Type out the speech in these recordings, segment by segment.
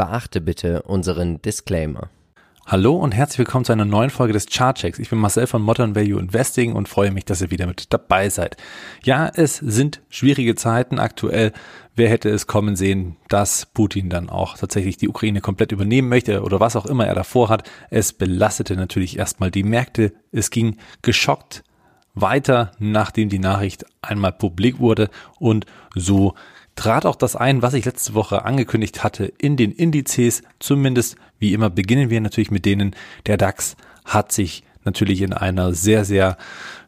Beachte bitte unseren Disclaimer. Hallo und herzlich willkommen zu einer neuen Folge des Chartchecks. Ich bin Marcel von Modern Value Investing und freue mich, dass ihr wieder mit dabei seid. Ja, es sind schwierige Zeiten aktuell. Wer hätte es kommen sehen, dass Putin dann auch tatsächlich die Ukraine komplett übernehmen möchte oder was auch immer er davor hat. Es belastete natürlich erstmal die Märkte. Es ging geschockt weiter, nachdem die Nachricht einmal publik wurde und so trat auch das ein, was ich letzte Woche angekündigt hatte in den Indizes. Zumindest wie immer beginnen wir natürlich mit denen. Der DAX hat sich natürlich in einer sehr, sehr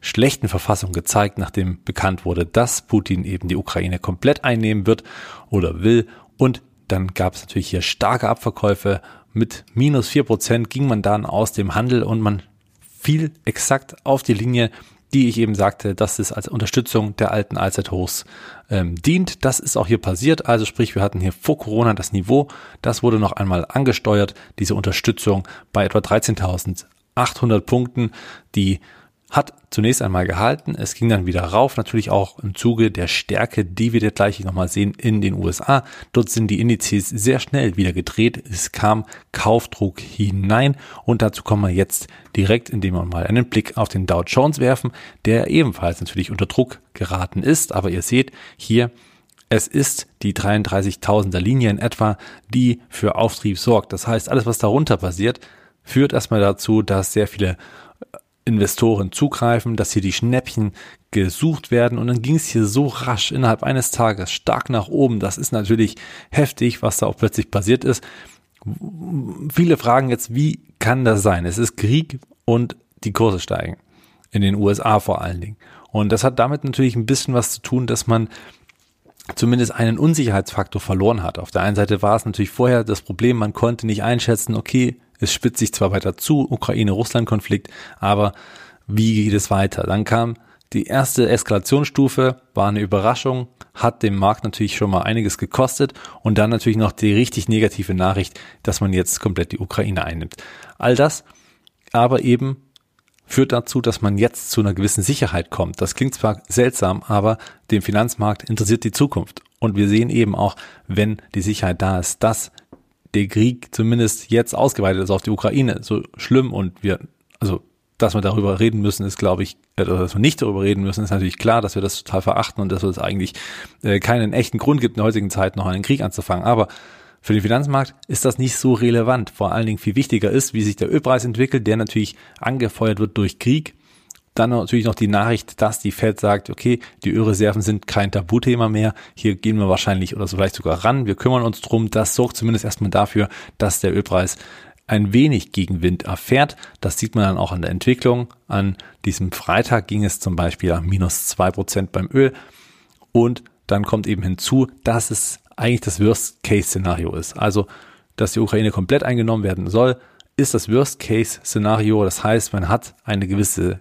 schlechten Verfassung gezeigt, nachdem bekannt wurde, dass Putin eben die Ukraine komplett einnehmen wird oder will. Und dann gab es natürlich hier starke Abverkäufe. Mit minus vier Prozent ging man dann aus dem Handel und man fiel exakt auf die Linie, die ich eben sagte, dass es als Unterstützung der alten Allzeithochs ähm, dient. Das ist auch hier passiert. Also sprich, wir hatten hier vor Corona das Niveau. Das wurde noch einmal angesteuert, diese Unterstützung bei etwa 13.800 Punkten, die hat zunächst einmal gehalten. Es ging dann wieder rauf, natürlich auch im Zuge der Stärke, die wir jetzt gleich nochmal sehen in den USA. Dort sind die Indizes sehr schnell wieder gedreht. Es kam Kaufdruck hinein und dazu kommen wir jetzt direkt, indem wir mal einen Blick auf den Dow Jones werfen, der ebenfalls natürlich unter Druck geraten ist. Aber ihr seht hier, es ist die 33.000er Linie in etwa, die für Auftrieb sorgt. Das heißt, alles, was darunter passiert, führt erstmal dazu, dass sehr viele Investoren zugreifen, dass hier die Schnäppchen gesucht werden und dann ging es hier so rasch innerhalb eines Tages stark nach oben. Das ist natürlich heftig, was da auch plötzlich passiert ist. Viele fragen jetzt, wie kann das sein? Es ist Krieg und die Kurse steigen. In den USA vor allen Dingen. Und das hat damit natürlich ein bisschen was zu tun, dass man zumindest einen Unsicherheitsfaktor verloren hat. Auf der einen Seite war es natürlich vorher das Problem, man konnte nicht einschätzen, okay, es spitzt sich zwar weiter zu, Ukraine-Russland-Konflikt, aber wie geht es weiter? Dann kam die erste Eskalationsstufe, war eine Überraschung, hat dem Markt natürlich schon mal einiges gekostet und dann natürlich noch die richtig negative Nachricht, dass man jetzt komplett die Ukraine einnimmt. All das aber eben führt dazu, dass man jetzt zu einer gewissen Sicherheit kommt. Das klingt zwar seltsam, aber dem Finanzmarkt interessiert die Zukunft. Und wir sehen eben auch, wenn die Sicherheit da ist, dass der Krieg zumindest jetzt ausgeweitet ist auf die Ukraine, so schlimm und wir, also dass wir darüber reden müssen, ist, glaube ich, äh, dass wir nicht darüber reden müssen, ist natürlich klar, dass wir das total verachten und dass es eigentlich äh, keinen echten Grund gibt, in der heutigen Zeit noch einen Krieg anzufangen. Aber für den Finanzmarkt ist das nicht so relevant. Vor allen Dingen viel wichtiger ist, wie sich der Ölpreis entwickelt, der natürlich angefeuert wird durch Krieg dann natürlich noch die Nachricht, dass die Fed sagt, okay, die Ölreserven sind kein Tabuthema mehr. Hier gehen wir wahrscheinlich oder so vielleicht sogar ran. Wir kümmern uns drum. Das sorgt zumindest erstmal dafür, dass der Ölpreis ein wenig Gegenwind erfährt. Das sieht man dann auch an der Entwicklung. An diesem Freitag ging es zum Beispiel an minus zwei Prozent beim Öl. Und dann kommt eben hinzu, dass es eigentlich das Worst-Case-Szenario ist. Also, dass die Ukraine komplett eingenommen werden soll, ist das Worst-Case-Szenario. Das heißt, man hat eine gewisse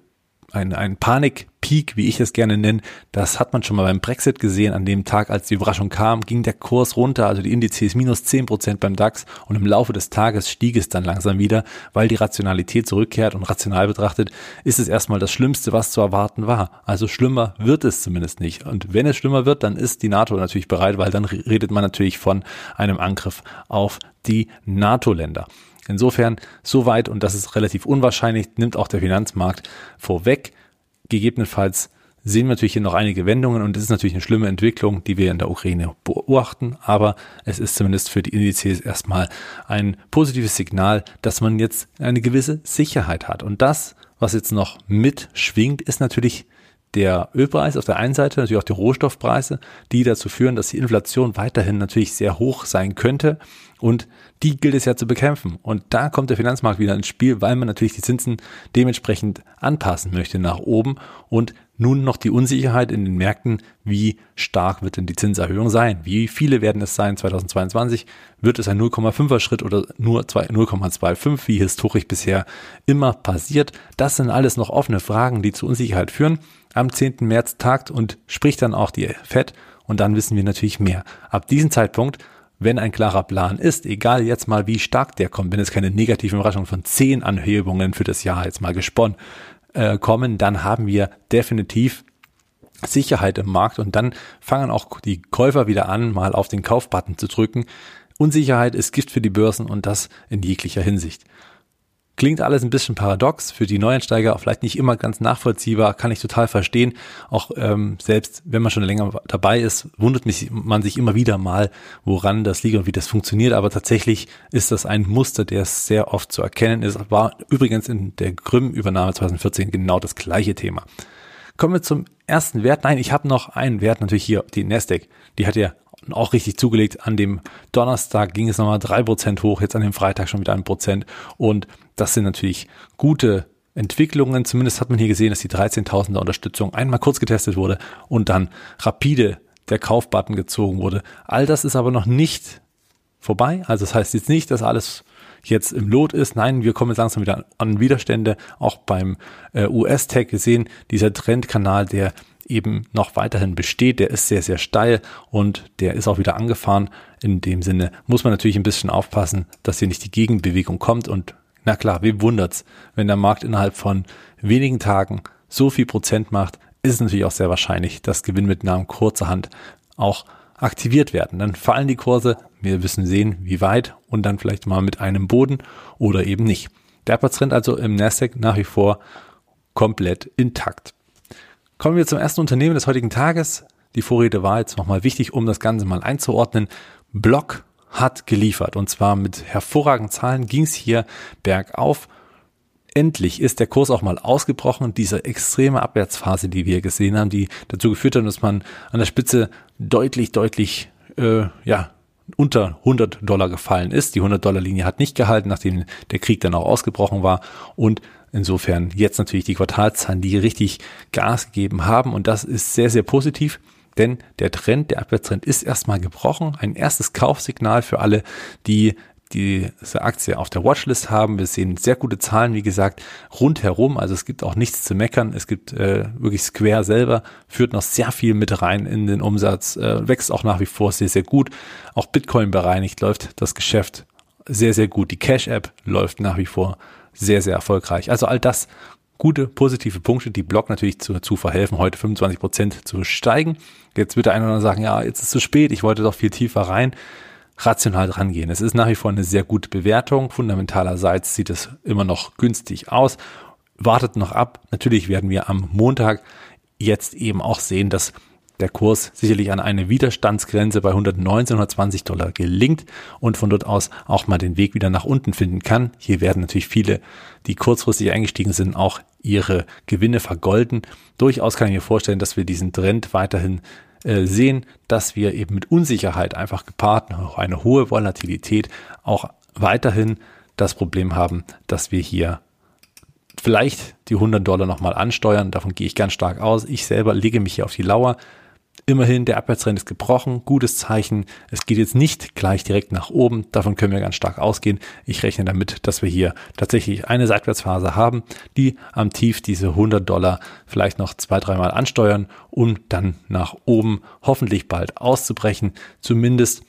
ein, ein Panik-Peak, wie ich es gerne nenne. Das hat man schon mal beim Brexit gesehen. An dem Tag, als die Überraschung kam, ging der Kurs runter, also die Indizes minus zehn Prozent beim DAX und im Laufe des Tages stieg es dann langsam wieder, weil die Rationalität zurückkehrt und rational betrachtet ist es erstmal das Schlimmste, was zu erwarten war. Also schlimmer wird es zumindest nicht. Und wenn es schlimmer wird, dann ist die NATO natürlich bereit, weil dann redet man natürlich von einem Angriff auf die NATO-Länder. Insofern, soweit, und das ist relativ unwahrscheinlich, nimmt auch der Finanzmarkt vorweg. Gegebenenfalls sehen wir natürlich hier noch einige Wendungen und es ist natürlich eine schlimme Entwicklung, die wir in der Ukraine beobachten, aber es ist zumindest für die Indizes erstmal ein positives Signal, dass man jetzt eine gewisse Sicherheit hat. Und das, was jetzt noch mitschwingt, ist natürlich der Ölpreis auf der einen Seite, natürlich auch die Rohstoffpreise, die dazu führen, dass die Inflation weiterhin natürlich sehr hoch sein könnte. Und die gilt es ja zu bekämpfen. Und da kommt der Finanzmarkt wieder ins Spiel, weil man natürlich die Zinsen dementsprechend anpassen möchte nach oben und nun noch die Unsicherheit in den Märkten, wie stark wird denn die Zinserhöhung sein? Wie viele werden es sein 2022? Wird es ein 0,5er Schritt oder nur 0,25, wie historisch bisher immer passiert? Das sind alles noch offene Fragen, die zu Unsicherheit führen. Am 10. März tagt und spricht dann auch die FED und dann wissen wir natürlich mehr. Ab diesem Zeitpunkt wenn ein klarer Plan ist, egal jetzt mal wie stark der kommt, wenn es keine negativen Überraschungen von zehn Anhebungen für das Jahr jetzt mal gesponnen äh, kommen, dann haben wir definitiv Sicherheit im Markt und dann fangen auch die Käufer wieder an, mal auf den Kaufbutton zu drücken Unsicherheit ist Gift für die Börsen und das in jeglicher Hinsicht. Klingt alles ein bisschen paradox, für die Neueinsteiger vielleicht nicht immer ganz nachvollziehbar, kann ich total verstehen. Auch ähm, selbst wenn man schon länger dabei ist, wundert mich, man sich immer wieder mal, woran das liegt und wie das funktioniert. Aber tatsächlich ist das ein Muster, der sehr oft zu erkennen ist. War übrigens in der Grimm-Übernahme 2014 genau das gleiche Thema. Kommen wir zum ersten Wert. Nein, ich habe noch einen Wert, natürlich hier die Nasdaq. Die hat ja auch richtig zugelegt. An dem Donnerstag ging es nochmal drei Prozent hoch, jetzt an dem Freitag schon wieder ein Prozent. Und das sind natürlich gute Entwicklungen. Zumindest hat man hier gesehen, dass die 13.000er Unterstützung einmal kurz getestet wurde und dann rapide der Kaufbutton gezogen wurde. All das ist aber noch nicht vorbei. Also das heißt jetzt nicht, dass alles jetzt im Lot ist. Nein, wir kommen jetzt langsam wieder an Widerstände. Auch beim äh, US-Tech gesehen, dieser Trendkanal, der eben noch weiterhin besteht. Der ist sehr, sehr steil und der ist auch wieder angefahren. In dem Sinne muss man natürlich ein bisschen aufpassen, dass hier nicht die Gegenbewegung kommt. Und na klar, wem wundert's, wenn der Markt innerhalb von wenigen Tagen so viel Prozent macht, ist es natürlich auch sehr wahrscheinlich, dass Gewinnmitnahmen kurzerhand auch aktiviert werden. Dann fallen die Kurse, wir müssen sehen, wie weit und dann vielleicht mal mit einem Boden oder eben nicht. Der Abwärtstrend also im Nasdaq nach wie vor komplett intakt. Kommen wir zum ersten Unternehmen des heutigen Tages. Die Vorrede war jetzt nochmal wichtig, um das Ganze mal einzuordnen. Block hat geliefert und zwar mit hervorragenden Zahlen ging es hier bergauf. Endlich ist der Kurs auch mal ausgebrochen. Diese extreme Abwärtsphase, die wir gesehen haben, die dazu geführt hat, dass man an der Spitze deutlich, deutlich, äh, ja, unter 100 Dollar gefallen ist. Die 100 Dollar Linie hat nicht gehalten, nachdem der Krieg dann auch ausgebrochen war und Insofern jetzt natürlich die Quartalzahlen, die richtig Gas gegeben haben und das ist sehr, sehr positiv, denn der Trend, der Abwärtstrend ist erstmal gebrochen. Ein erstes Kaufsignal für alle, die diese Aktie auf der Watchlist haben. Wir sehen sehr gute Zahlen, wie gesagt, rundherum. Also es gibt auch nichts zu meckern. Es gibt äh, wirklich Square selber, führt noch sehr viel mit rein in den Umsatz, äh, wächst auch nach wie vor sehr, sehr gut. Auch Bitcoin bereinigt läuft das Geschäft sehr, sehr gut. Die Cash-App läuft nach wie vor sehr, sehr erfolgreich. Also all das gute, positive Punkte, die Block natürlich dazu verhelfen, heute 25 Prozent zu steigen. Jetzt wird der eine oder andere sagen, ja, jetzt ist es zu spät, ich wollte doch viel tiefer rein. Rational dran gehen. Es ist nach wie vor eine sehr gute Bewertung. Fundamentalerseits sieht es immer noch günstig aus. Wartet noch ab. Natürlich werden wir am Montag jetzt eben auch sehen, dass der Kurs sicherlich an eine Widerstandsgrenze bei 119, 120 Dollar gelingt und von dort aus auch mal den Weg wieder nach unten finden kann. Hier werden natürlich viele, die kurzfristig eingestiegen sind, auch ihre Gewinne vergolden. Durchaus kann ich mir vorstellen, dass wir diesen Trend weiterhin äh, sehen, dass wir eben mit Unsicherheit einfach gepaart, auch eine hohe Volatilität, auch weiterhin das Problem haben, dass wir hier vielleicht die 100 Dollar nochmal ansteuern. Davon gehe ich ganz stark aus. Ich selber lege mich hier auf die Lauer. Immerhin, der Abwärtstrend ist gebrochen, gutes Zeichen. Es geht jetzt nicht gleich direkt nach oben, davon können wir ganz stark ausgehen. Ich rechne damit, dass wir hier tatsächlich eine Seitwärtsphase haben, die am Tief diese 100 Dollar vielleicht noch zwei, dreimal ansteuern, um dann nach oben hoffentlich bald auszubrechen. Zumindest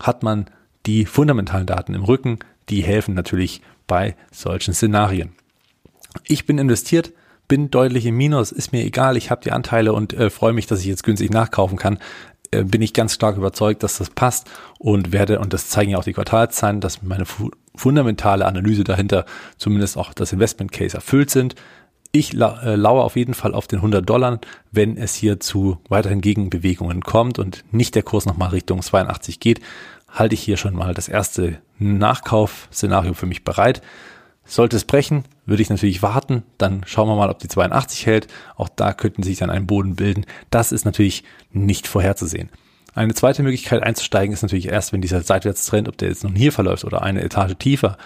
hat man die fundamentalen Daten im Rücken, die helfen natürlich bei solchen Szenarien. Ich bin investiert bin deutlich im Minus, ist mir egal, ich habe die Anteile und äh, freue mich, dass ich jetzt günstig nachkaufen kann. Äh, bin ich ganz stark überzeugt, dass das passt und werde, und das zeigen ja auch die Quartalszahlen, dass meine fu fundamentale Analyse dahinter zumindest auch das Investment Case erfüllt sind. Ich la äh, lauere auf jeden Fall auf den 100 Dollar, wenn es hier zu weiteren Gegenbewegungen kommt und nicht der Kurs nochmal Richtung 82 geht, halte ich hier schon mal das erste Nachkaufszenario für mich bereit. Sollte es brechen, würde ich natürlich warten, dann schauen wir mal, ob die 82 hält. Auch da könnten sich dann ein Boden bilden. Das ist natürlich nicht vorherzusehen. Eine zweite Möglichkeit einzusteigen ist natürlich erst, wenn dieser Seitwärtstrend, ob der jetzt nun hier verläuft oder eine Etage tiefer,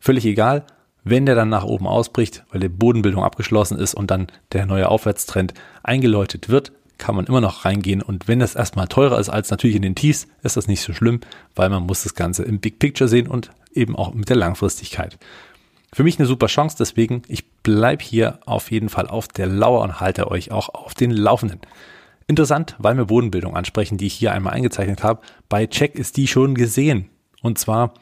völlig egal. Wenn der dann nach oben ausbricht, weil die Bodenbildung abgeschlossen ist und dann der neue Aufwärtstrend eingeläutet wird, kann man immer noch reingehen. Und wenn das erstmal teurer ist als natürlich in den Tiefs, ist das nicht so schlimm, weil man muss das Ganze im Big Picture sehen und eben auch mit der Langfristigkeit. Für mich eine super Chance, deswegen ich bleib hier auf jeden Fall auf der Lauer und halte euch auch auf den Laufenden. Interessant, weil wir Bodenbildung ansprechen, die ich hier einmal eingezeichnet habe. Bei Check ist die schon gesehen. Und zwar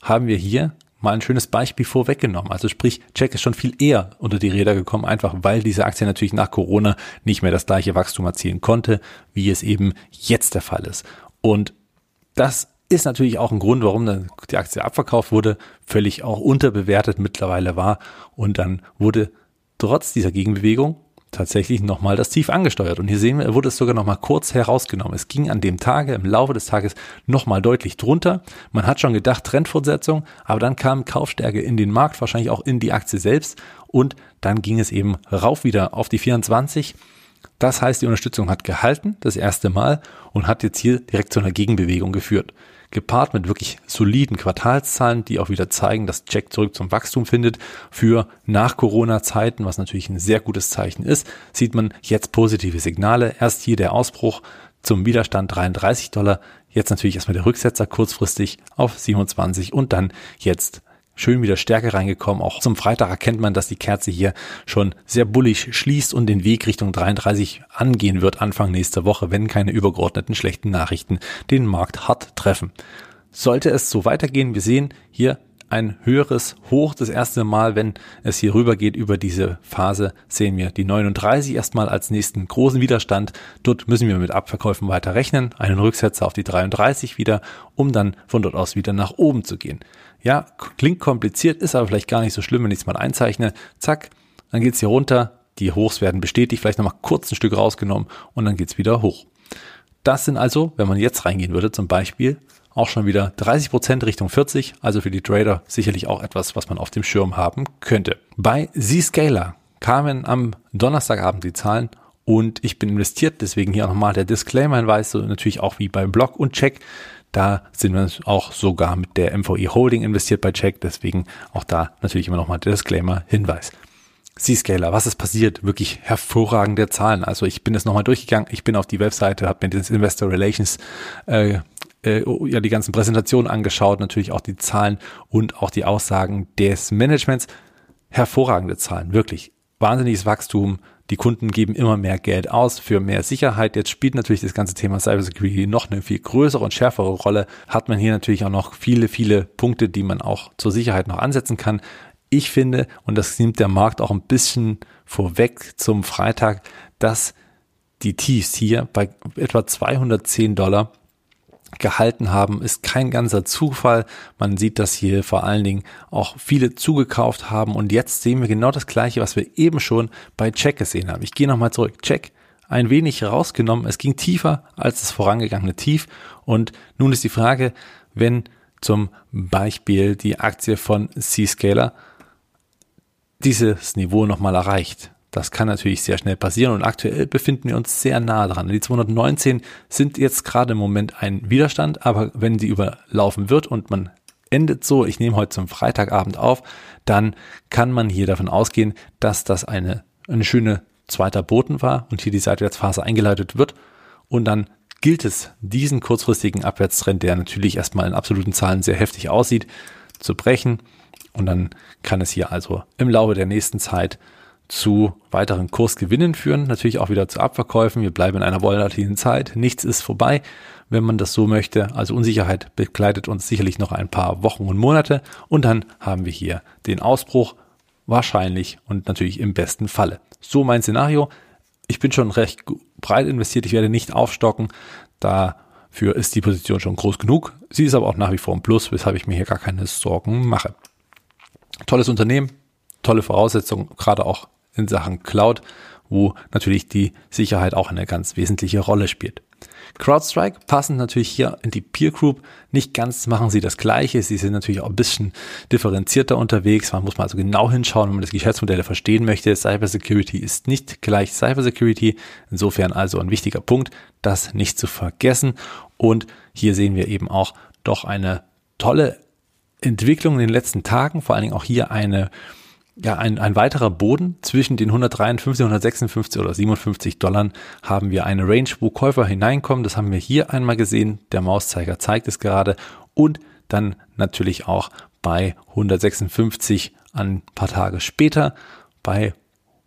haben wir hier mal ein schönes Beispiel vorweggenommen. Also sprich, Check ist schon viel eher unter die Räder gekommen, einfach weil diese Aktie natürlich nach Corona nicht mehr das gleiche Wachstum erzielen konnte, wie es eben jetzt der Fall ist. Und das Ist natürlich auch ein Grund, warum die Aktie abverkauft wurde, völlig auch unterbewertet mittlerweile war. Und dann wurde trotz dieser Gegenbewegung tatsächlich nochmal das Tief angesteuert. Und hier sehen wir, wurde es sogar nochmal kurz herausgenommen. Es ging an dem Tage, im Laufe des Tages nochmal deutlich drunter. Man hat schon gedacht, Trendfortsetzung, aber dann kam Kaufstärke in den Markt, wahrscheinlich auch in die Aktie selbst. Und dann ging es eben rauf wieder auf die 24. Das heißt, die Unterstützung hat gehalten, das erste Mal, und hat jetzt hier direkt zu einer Gegenbewegung geführt gepaart mit wirklich soliden Quartalszahlen, die auch wieder zeigen, dass Jack zurück zum Wachstum findet. Für nach Corona-Zeiten, was natürlich ein sehr gutes Zeichen ist, sieht man jetzt positive Signale. Erst hier der Ausbruch zum Widerstand 33 Dollar. Jetzt natürlich erstmal der Rücksetzer kurzfristig auf 27 und dann jetzt schön wieder Stärke reingekommen. Auch zum Freitag erkennt man, dass die Kerze hier schon sehr bullig schließt und den Weg Richtung 33 angehen wird Anfang nächster Woche, wenn keine übergeordneten schlechten Nachrichten den Markt hart treffen. Sollte es so weitergehen, wir sehen hier ein höheres Hoch das erste Mal, wenn es hier rüber geht über diese Phase, sehen wir die 39 erstmal als nächsten großen Widerstand. Dort müssen wir mit Abverkäufen weiter rechnen, einen Rücksetzer auf die 33 wieder, um dann von dort aus wieder nach oben zu gehen. Ja, klingt kompliziert, ist aber vielleicht gar nicht so schlimm, wenn ich es mal einzeichne. Zack, dann geht's hier runter, die Hochs werden bestätigt, vielleicht nochmal kurz ein Stück rausgenommen und dann geht's wieder hoch. Das sind also, wenn man jetzt reingehen würde, zum Beispiel auch schon wieder 30 Prozent Richtung 40, also für die Trader sicherlich auch etwas, was man auf dem Schirm haben könnte. Bei Zscaler kamen am Donnerstagabend die Zahlen und ich bin investiert, deswegen hier nochmal der Disclaimer-Hinweis, so natürlich auch wie beim Blog und Check. Da sind wir auch sogar mit der MVE Holding investiert bei Check, deswegen auch da natürlich immer nochmal der Disclaimer-Hinweis. C-Scaler, was ist passiert? Wirklich hervorragende Zahlen. Also ich bin jetzt nochmal durchgegangen, ich bin auf die Webseite, habe mir das Investor Relations äh, äh, ja die ganzen Präsentationen angeschaut, natürlich auch die Zahlen und auch die Aussagen des Managements. Hervorragende Zahlen, wirklich. Wahnsinniges Wachstum, die Kunden geben immer mehr Geld aus für mehr Sicherheit. Jetzt spielt natürlich das ganze Thema Cybersecurity noch eine viel größere und schärfere Rolle. Hat man hier natürlich auch noch viele, viele Punkte, die man auch zur Sicherheit noch ansetzen kann. Ich finde, und das nimmt der Markt auch ein bisschen vorweg zum Freitag, dass die Tiefs hier bei etwa 210 Dollar gehalten haben, ist kein ganzer Zufall. Man sieht, dass hier vor allen Dingen auch viele zugekauft haben und jetzt sehen wir genau das gleiche, was wir eben schon bei Check gesehen haben. Ich gehe nochmal zurück. Check ein wenig rausgenommen. Es ging tiefer als das vorangegangene Tief und nun ist die Frage, wenn zum Beispiel die Aktie von C-Scaler dieses Niveau nochmal erreicht, das kann natürlich sehr schnell passieren und aktuell befinden wir uns sehr nah dran. Die 219 sind jetzt gerade im Moment ein Widerstand, aber wenn sie überlaufen wird und man endet so, ich nehme heute zum Freitagabend auf, dann kann man hier davon ausgehen, dass das eine, eine schöne zweiter Boten war und hier die Seitwärtsphase eingeleitet wird und dann gilt es, diesen kurzfristigen Abwärtstrend, der natürlich erstmal in absoluten Zahlen sehr heftig aussieht, zu brechen und dann kann es hier also im Laufe der nächsten Zeit zu weiteren Kursgewinnen führen, natürlich auch wieder zu Abverkäufen. Wir bleiben in einer volatilen Zeit. Nichts ist vorbei, wenn man das so möchte. Also Unsicherheit begleitet uns sicherlich noch ein paar Wochen und Monate. Und dann haben wir hier den Ausbruch wahrscheinlich und natürlich im besten Falle. So mein Szenario. Ich bin schon recht breit investiert. Ich werde nicht aufstocken. Dafür ist die Position schon groß genug. Sie ist aber auch nach wie vor ein Plus, weshalb ich mir hier gar keine Sorgen mache. Tolles Unternehmen, tolle Voraussetzungen, gerade auch in Sachen Cloud, wo natürlich die Sicherheit auch eine ganz wesentliche Rolle spielt. CrowdStrike passen natürlich hier in die Peer Group. Nicht ganz machen sie das Gleiche. Sie sind natürlich auch ein bisschen differenzierter unterwegs. Man muss mal also genau hinschauen, wenn man das Geschäftsmodell verstehen möchte. Cybersecurity ist nicht gleich Cybersecurity. Insofern also ein wichtiger Punkt, das nicht zu vergessen. Und hier sehen wir eben auch doch eine tolle Entwicklung in den letzten Tagen. Vor allen Dingen auch hier eine ja, ein, ein weiterer Boden zwischen den 153, 156 oder 57 Dollar haben wir eine Range, wo Käufer hineinkommen. Das haben wir hier einmal gesehen. Der Mauszeiger zeigt es gerade. Und dann natürlich auch bei 156 ein paar Tage später, bei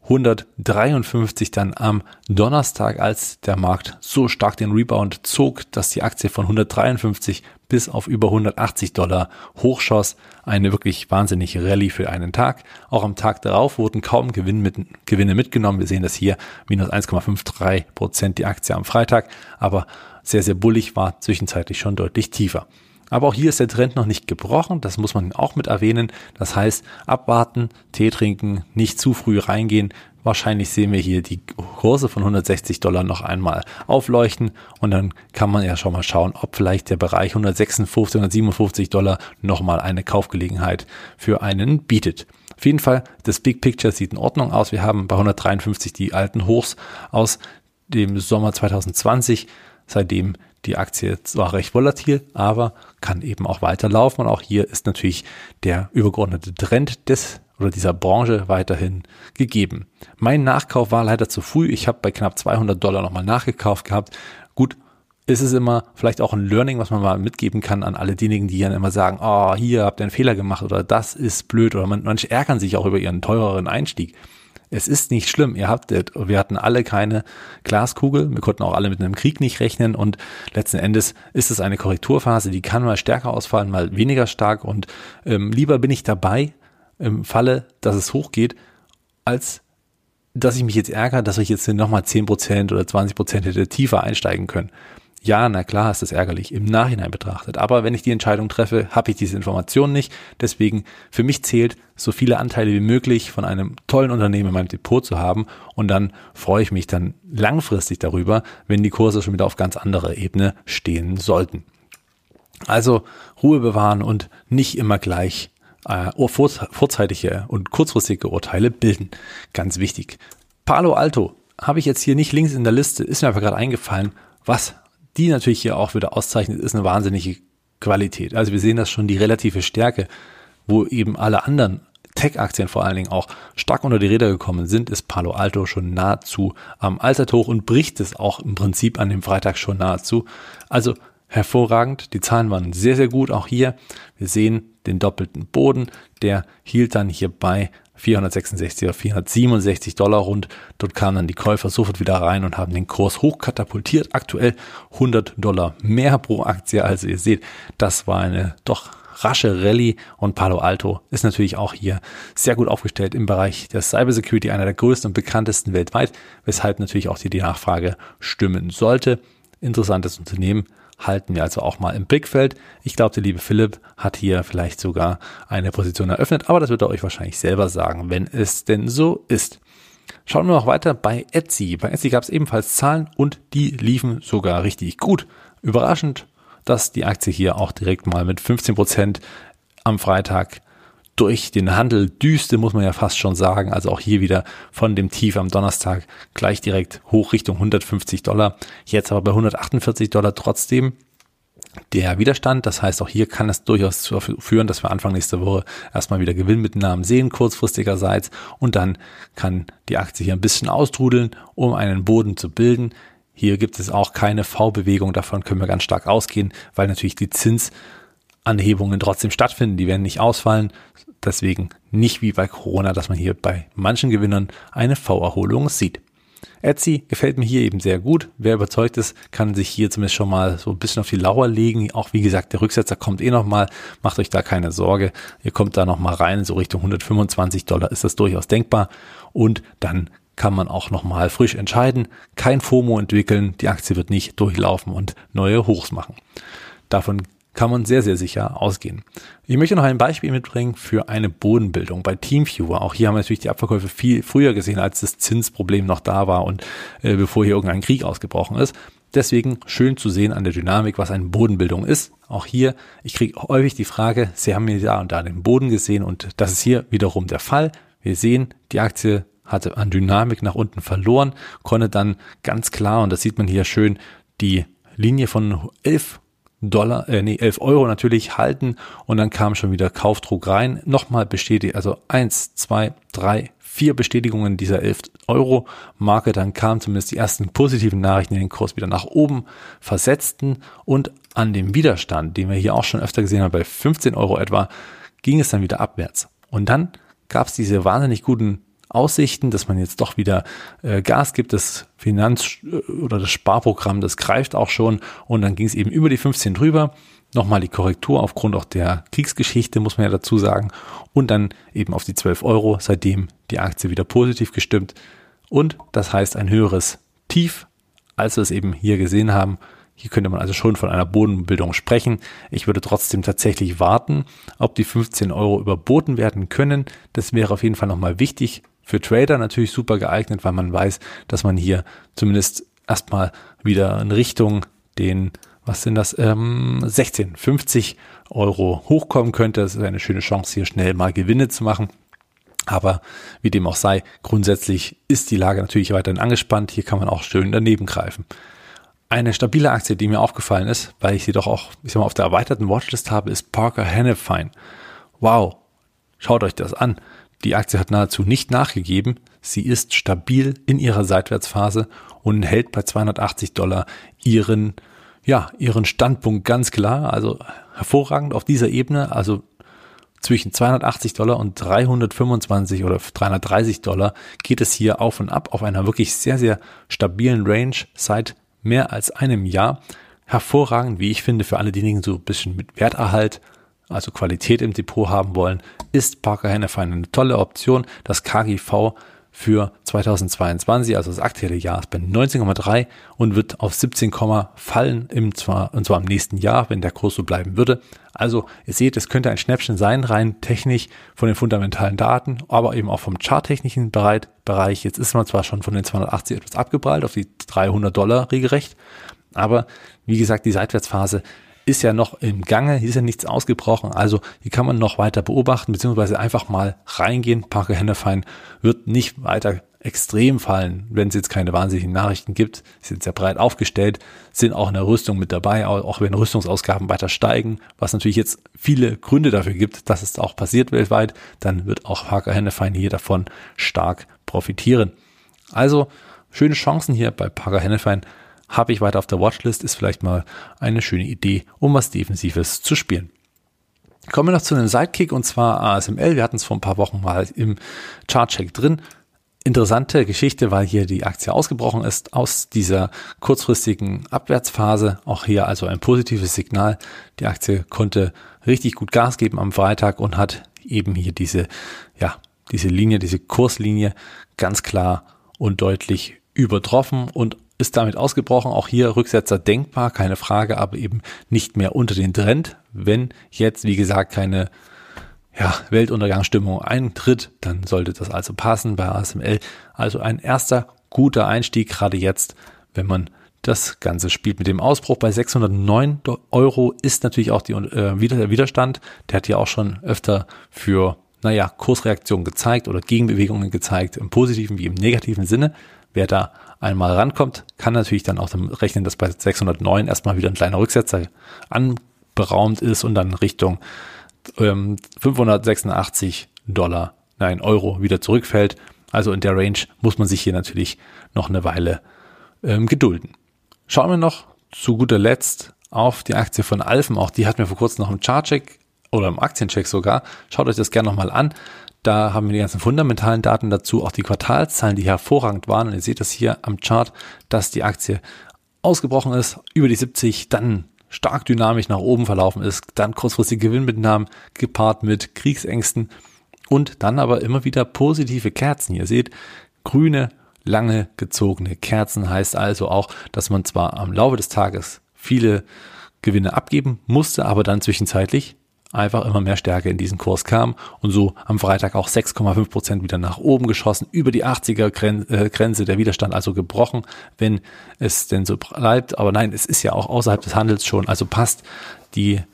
153 dann am Donnerstag, als der Markt so stark den Rebound zog, dass die Aktie von 153 bis auf über 180 Dollar hochschoss. Eine wirklich wahnsinnige Rallye für einen Tag. Auch am Tag darauf wurden kaum Gewinn mit, Gewinne mitgenommen. Wir sehen das hier, minus 1,53 Prozent die Aktie am Freitag, aber sehr, sehr bullig war zwischenzeitlich schon deutlich tiefer. Aber auch hier ist der Trend noch nicht gebrochen, das muss man auch mit erwähnen. Das heißt, abwarten, Tee trinken, nicht zu früh reingehen. Wahrscheinlich sehen wir hier die Kurse von 160 Dollar noch einmal aufleuchten und dann kann man ja schon mal schauen, ob vielleicht der Bereich 156, 157 Dollar nochmal eine Kaufgelegenheit für einen bietet. Auf jeden Fall, das Big Picture sieht in Ordnung aus. Wir haben bei 153 die alten Hochs aus dem Sommer 2020. Seitdem die Aktie zwar recht volatil, aber kann eben auch weiterlaufen. Und auch hier ist natürlich der übergeordnete Trend des oder dieser Branche weiterhin gegeben. Mein Nachkauf war leider zu früh. Ich habe bei knapp 200 Dollar nochmal nachgekauft gehabt. Gut, ist es immer vielleicht auch ein Learning, was man mal mitgeben kann an alle diejenigen, die dann immer sagen, oh, hier habt ihr einen Fehler gemacht oder das ist blöd oder manche ärgern sich auch über ihren teureren Einstieg. Es ist nicht schlimm. Ihr habt, wir hatten alle keine Glaskugel. Wir konnten auch alle mit einem Krieg nicht rechnen. Und letzten Endes ist es eine Korrekturphase, die kann mal stärker ausfallen, mal weniger stark. Und ähm, lieber bin ich dabei im Falle, dass es hochgeht, als dass ich mich jetzt ärgere, dass ich jetzt nochmal 10% oder 20% hätte tiefer einsteigen können. Ja, na klar ist das ärgerlich im Nachhinein betrachtet. Aber wenn ich die Entscheidung treffe, habe ich diese Information nicht. Deswegen für mich zählt, so viele Anteile wie möglich von einem tollen Unternehmen in meinem Depot zu haben. Und dann freue ich mich dann langfristig darüber, wenn die Kurse schon wieder auf ganz anderer Ebene stehen sollten. Also Ruhe bewahren und nicht immer gleich äh, vorzeitige und kurzfristige Urteile bilden. Ganz wichtig. Palo Alto habe ich jetzt hier nicht links in der Liste, ist mir aber gerade eingefallen, was die natürlich hier auch wieder auszeichnet, ist eine wahnsinnige Qualität. Also wir sehen das schon die relative Stärke, wo eben alle anderen Tech-Aktien vor allen Dingen auch stark unter die Räder gekommen sind, ist Palo Alto schon nahezu am Allzeithoch und bricht es auch im Prinzip an dem Freitag schon nahezu. Also hervorragend. Die Zahlen waren sehr, sehr gut. Auch hier, wir sehen den doppelten Boden. Der hielt dann hier bei 466 oder 467 Dollar rund. Dort kamen dann die Käufer sofort wieder rein und haben den Kurs hochkatapultiert. Aktuell 100 Dollar mehr pro Aktie. Also ihr seht, das war eine doch rasche Rallye und Palo Alto ist natürlich auch hier sehr gut aufgestellt im Bereich der Cybersecurity, einer der größten und bekanntesten weltweit, weshalb natürlich auch die, die Nachfrage stimmen sollte. Interessantes Unternehmen, halten wir also auch mal im Blickfeld. Ich glaube, der liebe Philipp hat hier vielleicht sogar eine Position eröffnet, aber das wird er euch wahrscheinlich selber sagen, wenn es denn so ist. Schauen wir noch weiter bei Etsy. Bei Etsy gab es ebenfalls Zahlen und die liefen sogar richtig gut. Überraschend, dass die Aktie hier auch direkt mal mit 15 Prozent am Freitag durch den Handel düste, muss man ja fast schon sagen. Also auch hier wieder von dem Tief am Donnerstag gleich direkt hoch Richtung 150 Dollar. Jetzt aber bei 148 Dollar trotzdem der Widerstand. Das heißt, auch hier kann es durchaus führen, dass wir Anfang nächster Woche erstmal wieder Gewinnmitnahmen sehen, kurzfristigerseits. Und dann kann die Aktie hier ein bisschen austrudeln, um einen Boden zu bilden. Hier gibt es auch keine V-Bewegung, davon können wir ganz stark ausgehen, weil natürlich die Zinsanhebungen trotzdem stattfinden. Die werden nicht ausfallen, Deswegen nicht wie bei Corona, dass man hier bei manchen Gewinnern eine V-Erholung sieht. Etsy gefällt mir hier eben sehr gut. Wer überzeugt ist, kann sich hier zumindest schon mal so ein bisschen auf die Lauer legen. Auch wie gesagt, der Rücksetzer kommt eh nochmal. Macht euch da keine Sorge. Ihr kommt da nochmal rein. So Richtung 125 Dollar ist das durchaus denkbar. Und dann kann man auch nochmal frisch entscheiden. Kein FOMO entwickeln. Die Aktie wird nicht durchlaufen und neue Hochs machen. Davon kann man sehr, sehr sicher ausgehen. Ich möchte noch ein Beispiel mitbringen für eine Bodenbildung bei Teamviewer. Auch hier haben wir natürlich die Abverkäufe viel früher gesehen, als das Zinsproblem noch da war und äh, bevor hier irgendein Krieg ausgebrochen ist. Deswegen schön zu sehen an der Dynamik, was eine Bodenbildung ist. Auch hier, ich kriege häufig die Frage, Sie haben mir da und da den Boden gesehen und das ist hier wiederum der Fall. Wir sehen, die Aktie hatte an Dynamik nach unten verloren, konnte dann ganz klar, und das sieht man hier schön, die Linie von 11 Dollar, äh, nee, 11 Euro natürlich halten und dann kam schon wieder Kaufdruck rein. Nochmal bestätigt, also eins, zwei, drei, vier Bestätigungen dieser 11 Euro Marke. Dann kamen zumindest die ersten positiven Nachrichten in den Kurs wieder nach oben versetzten und an dem Widerstand, den wir hier auch schon öfter gesehen haben, bei 15 Euro etwa, ging es dann wieder abwärts. Und dann gab es diese wahnsinnig guten Aussichten, dass man jetzt doch wieder äh, Gas gibt. Das Finanz- äh, oder das Sparprogramm, das greift auch schon. Und dann ging es eben über die 15 drüber. Nochmal die Korrektur aufgrund auch der Kriegsgeschichte, muss man ja dazu sagen. Und dann eben auf die 12 Euro, seitdem die Aktie wieder positiv gestimmt. Und das heißt ein höheres Tief, als wir es eben hier gesehen haben. Hier könnte man also schon von einer Bodenbildung sprechen. Ich würde trotzdem tatsächlich warten, ob die 15 Euro überboten werden können. Das wäre auf jeden Fall nochmal wichtig. Für Trader natürlich super geeignet, weil man weiß, dass man hier zumindest erstmal wieder in Richtung den, was sind das, ähm, 16, 50 Euro hochkommen könnte. Das ist eine schöne Chance, hier schnell mal Gewinne zu machen. Aber wie dem auch sei, grundsätzlich ist die Lage natürlich weiterhin angespannt. Hier kann man auch schön daneben greifen. Eine stabile Aktie, die mir aufgefallen ist, weil ich sie doch auch, ich sag mal, auf der erweiterten Watchlist habe, ist Parker Hannifine. Wow. Schaut euch das an. Die Aktie hat nahezu nicht nachgegeben. Sie ist stabil in ihrer Seitwärtsphase und hält bei 280 Dollar ihren, ja, ihren Standpunkt ganz klar. Also hervorragend auf dieser Ebene. Also zwischen 280 Dollar und 325 oder 330 Dollar geht es hier auf und ab auf einer wirklich sehr, sehr stabilen Range seit mehr als einem Jahr. Hervorragend, wie ich finde, für alle diejenigen, so ein bisschen mit Werterhalt, also Qualität im Depot haben wollen, ist Parker Hannifin eine tolle Option. Das KGV für 2022, also das aktuelle Jahr, ist bei 19,3 und wird auf 17, fallen im zwar, und zwar im nächsten Jahr, wenn der Kurs so bleiben würde. Also ihr seht, es könnte ein Schnäppchen sein, rein technisch von den fundamentalen Daten, aber eben auch vom charttechnischen Bereich. Jetzt ist man zwar schon von den 280 etwas abgeprallt auf die 300 Dollar regelrecht, aber wie gesagt, die Seitwärtsphase ist ja noch im Gange, hier ist ja nichts ausgebrochen, also hier kann man noch weiter beobachten, beziehungsweise einfach mal reingehen. Parker Hennefein wird nicht weiter extrem fallen, wenn es jetzt keine wahnsinnigen Nachrichten gibt. Sie sind sehr breit aufgestellt, sind auch in der Rüstung mit dabei, auch wenn Rüstungsausgaben weiter steigen, was natürlich jetzt viele Gründe dafür gibt, dass es auch passiert weltweit, dann wird auch Parker Hennefein hier davon stark profitieren. Also schöne Chancen hier bei Parker Hennefein habe ich weiter auf der Watchlist, ist vielleicht mal eine schöne Idee, um was Defensives zu spielen. Kommen wir noch zu einem Sidekick und zwar ASML. Wir hatten es vor ein paar Wochen mal im Chartcheck drin. Interessante Geschichte, weil hier die Aktie ausgebrochen ist aus dieser kurzfristigen Abwärtsphase. Auch hier also ein positives Signal. Die Aktie konnte richtig gut Gas geben am Freitag und hat eben hier diese, ja, diese Linie, diese Kurslinie ganz klar und deutlich übertroffen und ist damit ausgebrochen. Auch hier Rücksetzer denkbar, keine Frage, aber eben nicht mehr unter den Trend. Wenn jetzt, wie gesagt, keine ja, Weltuntergangsstimmung eintritt, dann sollte das also passen bei ASML. Also ein erster guter Einstieg, gerade jetzt, wenn man das Ganze spielt. Mit dem Ausbruch bei 609 Euro ist natürlich auch die, äh, der Widerstand. Der hat ja auch schon öfter für, naja, Kursreaktionen gezeigt oder Gegenbewegungen gezeigt, im positiven wie im negativen Sinne. Wer da einmal rankommt, kann natürlich dann auch rechnen, dass bei 609 erstmal wieder ein kleiner Rücksetzer anberaumt ist und dann Richtung ähm, 586 Dollar, nein, Euro wieder zurückfällt. Also in der Range muss man sich hier natürlich noch eine Weile ähm, gedulden. Schauen wir noch zu guter Letzt auf die Aktie von Alphen. Auch die hatten wir vor kurzem noch im Chartcheck oder im Aktiencheck sogar. Schaut euch das gerne nochmal an. Da haben wir die ganzen fundamentalen Daten dazu, auch die Quartalszahlen, die hervorragend waren. Und ihr seht das hier am Chart, dass die Aktie ausgebrochen ist, über die 70, dann stark dynamisch nach oben verlaufen ist, dann kurzfristige Gewinnmitnahmen gepaart mit Kriegsängsten und dann aber immer wieder positive Kerzen. Ihr seht, grüne, lange gezogene Kerzen heißt also auch, dass man zwar am Laufe des Tages viele Gewinne abgeben musste, aber dann zwischenzeitlich einfach immer mehr Stärke in diesen Kurs kam und so am Freitag auch 6,5 Prozent wieder nach oben geschossen, über die 80er äh, Grenze, der Widerstand also gebrochen, wenn es denn so bleibt. Aber nein, es ist ja auch außerhalb des Handels schon, also passt. Diese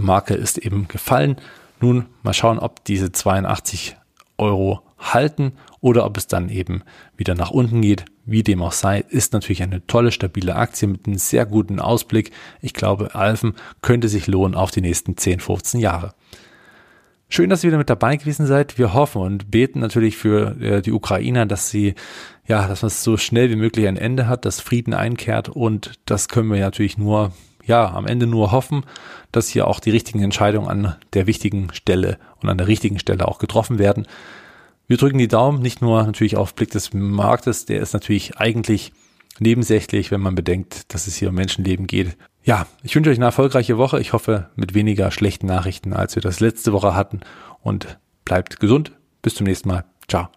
Marke ist eben gefallen. Nun mal schauen, ob diese 82 Euro halten oder ob es dann eben wieder nach unten geht. Wie dem auch sei, ist natürlich eine tolle, stabile Aktie mit einem sehr guten Ausblick. Ich glaube, Alphen könnte sich lohnen auf die nächsten 10, 15 Jahre. Schön, dass ihr wieder mit dabei gewesen seid. Wir hoffen und beten natürlich für äh, die Ukrainer, dass sie, ja, dass es so schnell wie möglich ein Ende hat, dass Frieden einkehrt und das können wir natürlich nur, ja, am Ende nur hoffen, dass hier auch die richtigen Entscheidungen an der wichtigen Stelle und an der richtigen Stelle auch getroffen werden. Wir drücken die Daumen, nicht nur natürlich auf Blick des Marktes, der ist natürlich eigentlich nebensächlich, wenn man bedenkt, dass es hier um Menschenleben geht. Ja, ich wünsche euch eine erfolgreiche Woche. Ich hoffe mit weniger schlechten Nachrichten, als wir das letzte Woche hatten. Und bleibt gesund. Bis zum nächsten Mal. Ciao.